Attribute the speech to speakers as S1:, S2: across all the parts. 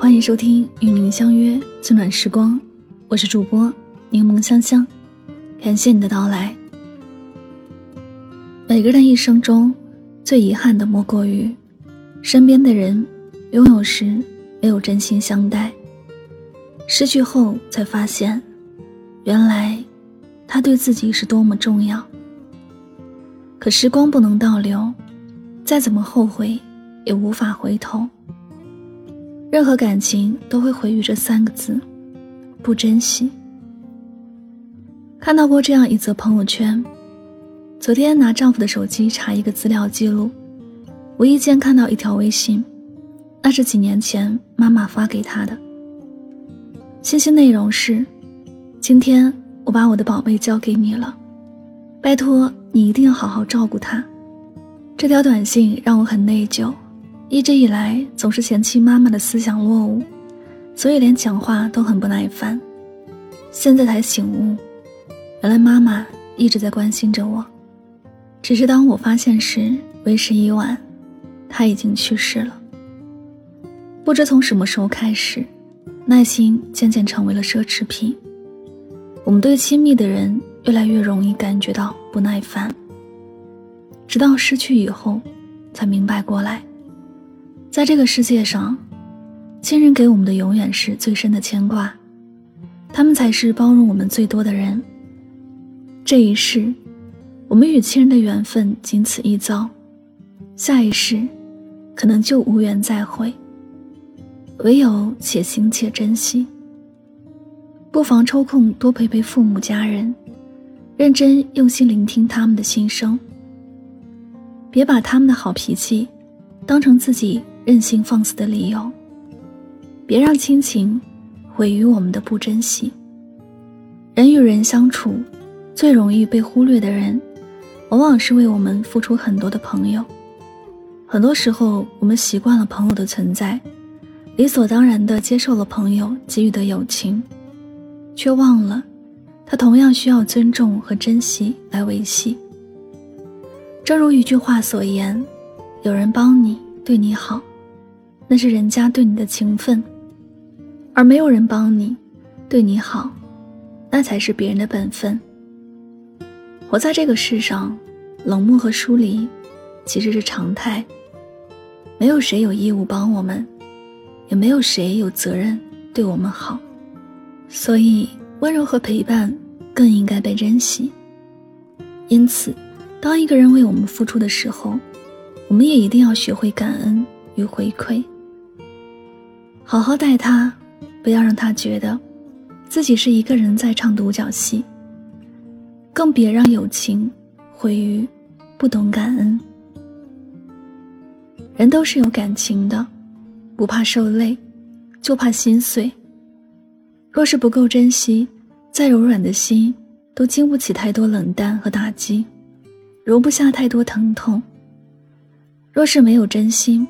S1: 欢迎收听与您相约最暖时光，我是主播柠檬香香，感谢你的到来。每个人一生中最遗憾的莫过于身边的人拥有时没有真心相待，失去后才发现，原来他对自己是多么重要。可时光不能倒流，再怎么后悔也无法回头。任何感情都会毁于这三个字：不珍惜。看到过这样一则朋友圈：昨天拿丈夫的手机查一个资料记录，无意间看到一条微信，那是几年前妈妈发给他的。信息内容是：“今天我把我的宝贝交给你了，拜托你一定要好好照顾他。”这条短信让我很内疚。一直以来总是嫌弃妈妈的思想落伍，所以连讲话都很不耐烦。现在才醒悟，原来妈妈一直在关心着我，只是当我发现时为时已晚，她已经去世了。不知从什么时候开始，耐心渐渐成为了奢侈品。我们对亲密的人越来越容易感觉到不耐烦，直到失去以后，才明白过来。在这个世界上，亲人给我们的永远是最深的牵挂，他们才是包容我们最多的人。这一世，我们与亲人的缘分仅此一遭，下一世，可能就无缘再会。唯有且行且珍惜，不妨抽空多陪陪父母家人，认真用心聆听他们的心声，别把他们的好脾气当成自己。任性放肆的理由，别让亲情毁于我们的不珍惜。人与人相处，最容易被忽略的人，往往是为我们付出很多的朋友。很多时候，我们习惯了朋友的存在，理所当然地接受了朋友给予的友情，却忘了，他同样需要尊重和珍惜来维系。正如一句话所言：“有人帮你，对你好。”那是人家对你的情分，而没有人帮你，对你好，那才是别人的本分。活在这个世上，冷漠和疏离其实是常态。没有谁有义务帮我们，也没有谁有责任对我们好，所以温柔和陪伴更应该被珍惜。因此，当一个人为我们付出的时候，我们也一定要学会感恩与回馈。好好待他，不要让他觉得自己是一个人在唱独角戏。更别让友情毁于不懂感恩。人都是有感情的，不怕受累，就怕心碎。若是不够珍惜，再柔软的心都经不起太多冷淡和打击，容不下太多疼痛。若是没有真心，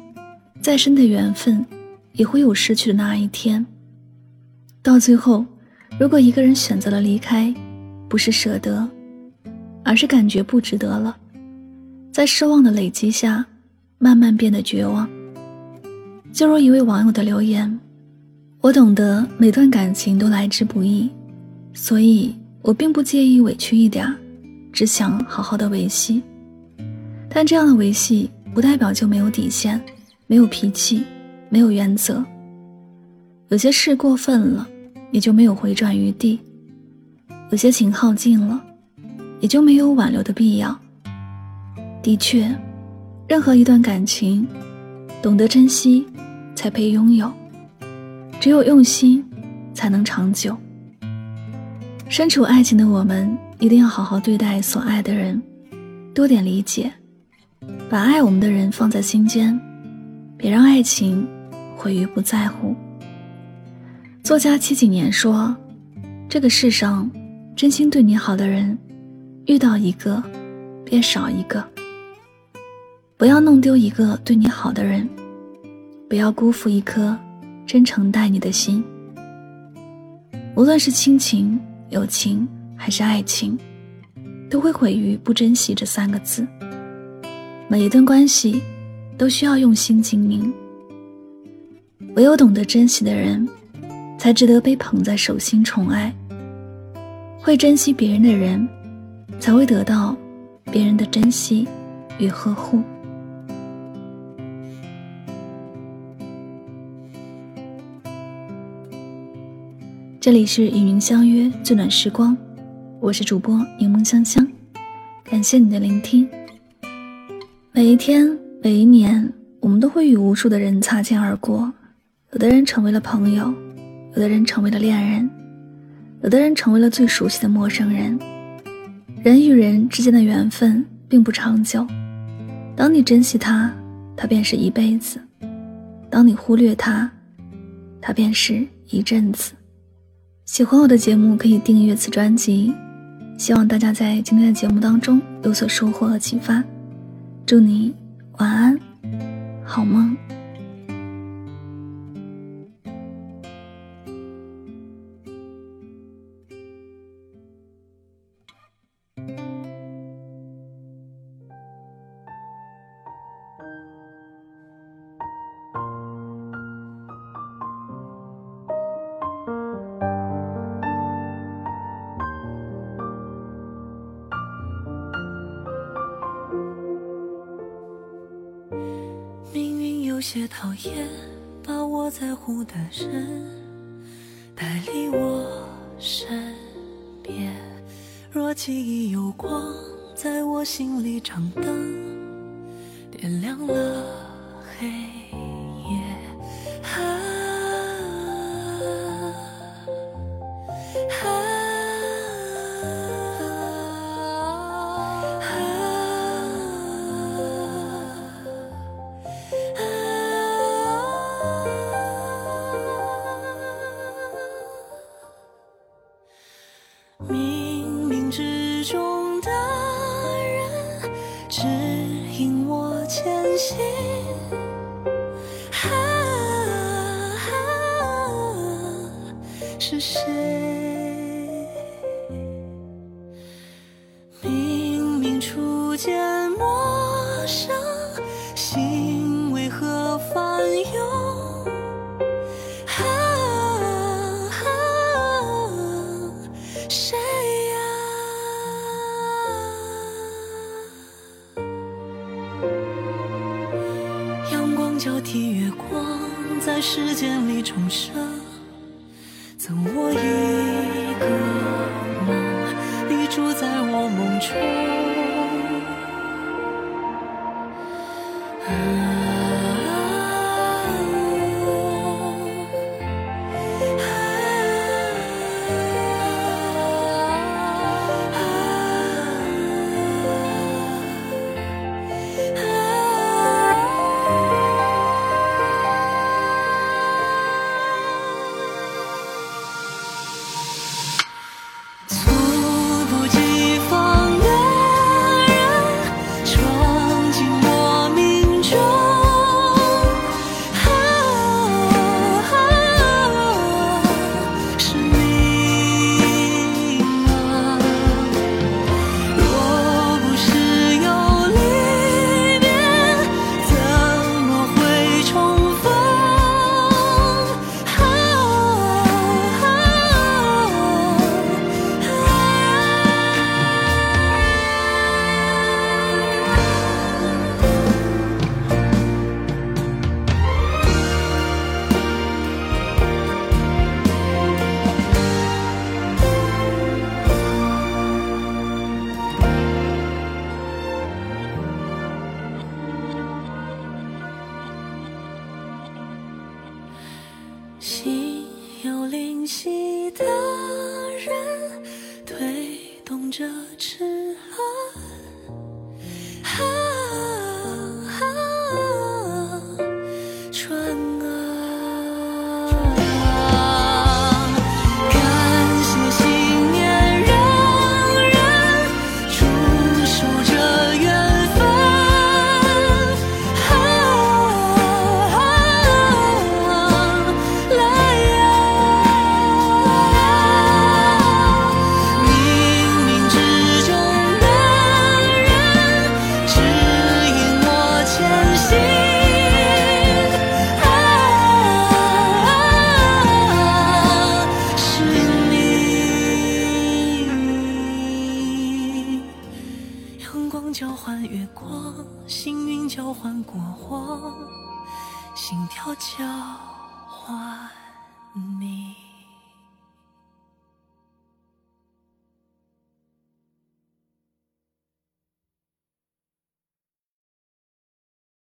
S1: 再深的缘分。也会有失去的那一天。到最后，如果一个人选择了离开，不是舍得，而是感觉不值得了，在失望的累积下，慢慢变得绝望。就如一位网友的留言：“我懂得每段感情都来之不易，所以我并不介意委屈一点，只想好好的维系。但这样的维系，不代表就没有底线，没有脾气。”没有原则，有些事过分了，也就没有回转余地；有些情耗尽了，也就没有挽留的必要。的确，任何一段感情，懂得珍惜，才配拥有；只有用心，才能长久。身处爱情的我们，一定要好好对待所爱的人，多点理解，把爱我们的人放在心间，别让爱情。毁于不在乎。作家七几年说：“这个世上，真心对你好的人，遇到一个，便少一个。不要弄丢一个对你好的人，不要辜负一颗真诚待你的心。无论是亲情、友情还是爱情，都会毁于不珍惜这三个字。每一段关系，都需要用心经营。”唯有懂得珍惜的人，才值得被捧在手心宠爱。会珍惜别人的人，才会得到别人的珍惜与呵护。这里是与您相约最暖时光，我是主播柠檬香香，感谢你的聆听。每一天，每一年，我们都会与无数的人擦肩而过，有的人成为了朋友，有的人成为了恋人，有的人成为了最熟悉的陌生人。人与人之间的缘分并不长久，当你珍惜他，他便是一辈子；当你忽略他，他便是一阵子。喜欢我的节目，可以订阅此专辑。希望大家在今天的节目当中有所收获和启发。祝你晚安，好梦。
S2: 有些讨厌把我在乎的人带离我身边。若记忆有光，在我心里长灯，点亮了黑。引我前行。啊，啊是谁？这痴爱。交换月光，幸运交换过往，心跳交换你。